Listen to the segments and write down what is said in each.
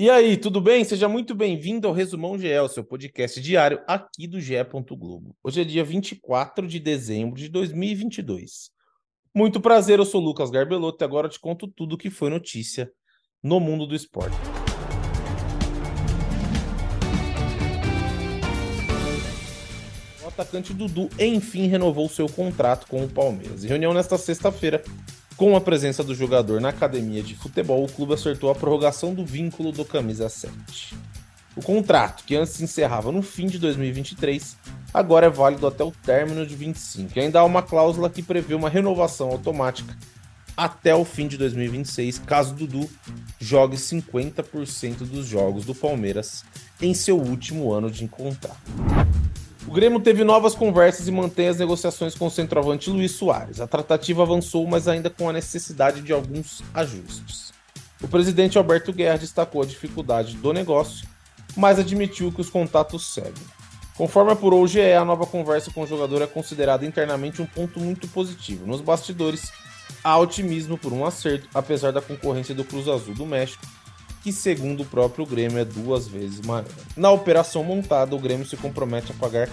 E aí, tudo bem? Seja muito bem-vindo ao Resumão GE, seu podcast diário aqui do GE. Globo. Hoje é dia 24 de dezembro de 2022. Muito prazer, eu sou Lucas Garbelotto e agora eu te conto tudo o que foi notícia no mundo do esporte. O atacante Dudu enfim renovou seu contrato com o Palmeiras. Em reunião nesta sexta-feira, com a presença do jogador na academia de futebol, o clube acertou a prorrogação do vínculo do camisa 7. O contrato, que antes se encerrava no fim de 2023, agora é válido até o término de 25. E ainda há uma cláusula que prevê uma renovação automática até o fim de 2026, caso Dudu jogue 50% dos jogos do Palmeiras em seu último ano de contrato. O Grêmio teve novas conversas e mantém as negociações com o centroavante Luiz Soares. A tratativa avançou, mas ainda com a necessidade de alguns ajustes. O presidente Alberto Guerra destacou a dificuldade do negócio, mas admitiu que os contatos seguem. Conforme apurou o GE, a nova conversa com o jogador é considerada internamente um ponto muito positivo. Nos bastidores, há otimismo por um acerto, apesar da concorrência do Cruz Azul do México, que, segundo o próprio Grêmio, é duas vezes maior. Na operação montada, o Grêmio se compromete a pagar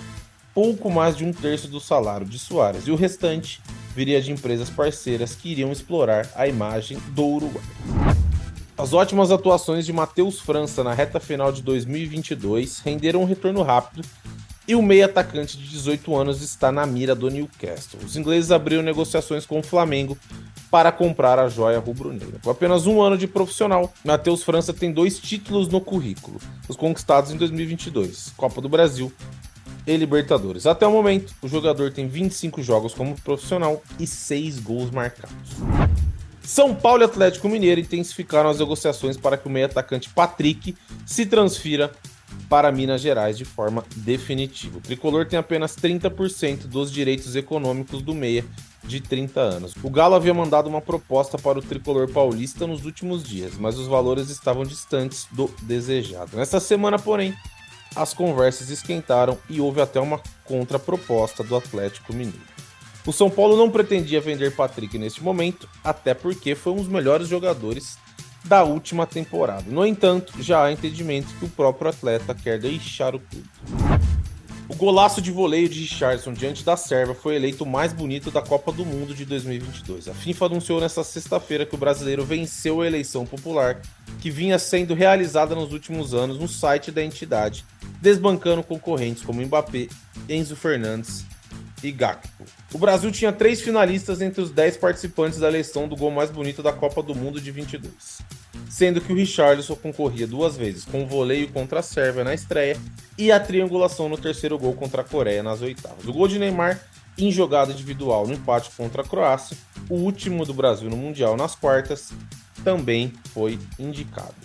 pouco mais de um terço do salário de Soares, e o restante viria de empresas parceiras que iriam explorar a imagem do Uruguai. As ótimas atuações de Matheus França na reta final de 2022 renderam um retorno rápido e o meio atacante de 18 anos está na mira do Newcastle. Os ingleses abriram negociações com o Flamengo para comprar a joia rubro-negra. Com apenas um ano de profissional, Matheus França tem dois títulos no currículo, os conquistados em 2022, Copa do Brasil e Libertadores. Até o momento, o jogador tem 25 jogos como profissional e 6 gols marcados. São Paulo e Atlético Mineiro intensificaram as negociações para que o meio atacante Patrick se transfira para Minas Gerais de forma definitiva. O tricolor tem apenas 30% dos direitos econômicos do meia de 30 anos. O Galo havia mandado uma proposta para o tricolor paulista nos últimos dias, mas os valores estavam distantes do desejado. Nessa semana, porém, as conversas esquentaram e houve até uma contraproposta do Atlético Mineiro. O São Paulo não pretendia vender Patrick neste momento, até porque foi um dos melhores jogadores da última temporada. No entanto, já há entendimento que o próprio atleta quer deixar o clube. O golaço de voleio de Richardson diante da Sérvia foi eleito o mais bonito da Copa do Mundo de 2022. A FIFA anunciou nesta sexta-feira que o brasileiro venceu a eleição popular que vinha sendo realizada nos últimos anos no site da entidade, desbancando concorrentes como Mbappé, Enzo Fernandes e Gakpo. O Brasil tinha três finalistas entre os dez participantes da eleição do gol mais bonito da Copa do Mundo de 22 sendo que o Richarlison concorria duas vezes com o voleio contra a Sérvia na estreia e a triangulação no terceiro gol contra a Coreia nas oitavas. O gol de Neymar em jogada individual no empate contra a Croácia, o último do Brasil no Mundial nas quartas, também foi indicado.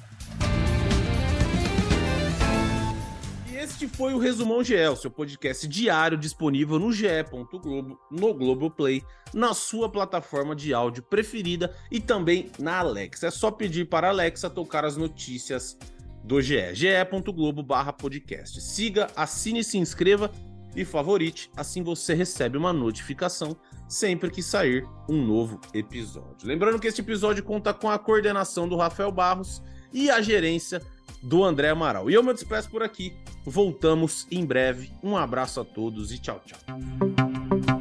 Este foi o Resumão GE, seu podcast diário disponível no ge.globo, no Globoplay, na sua plataforma de áudio preferida e também na Alexa. É só pedir para a Alexa tocar as notícias do GE, ge.globo podcast. Siga, assine, se inscreva e favorite, assim você recebe uma notificação sempre que sair um novo episódio. Lembrando que este episódio conta com a coordenação do Rafael Barros e a gerência do André Amaral. E eu me despeço por aqui. Voltamos em breve. Um abraço a todos e tchau, tchau.